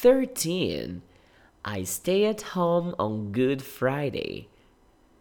13. I stay at home on Good Friday.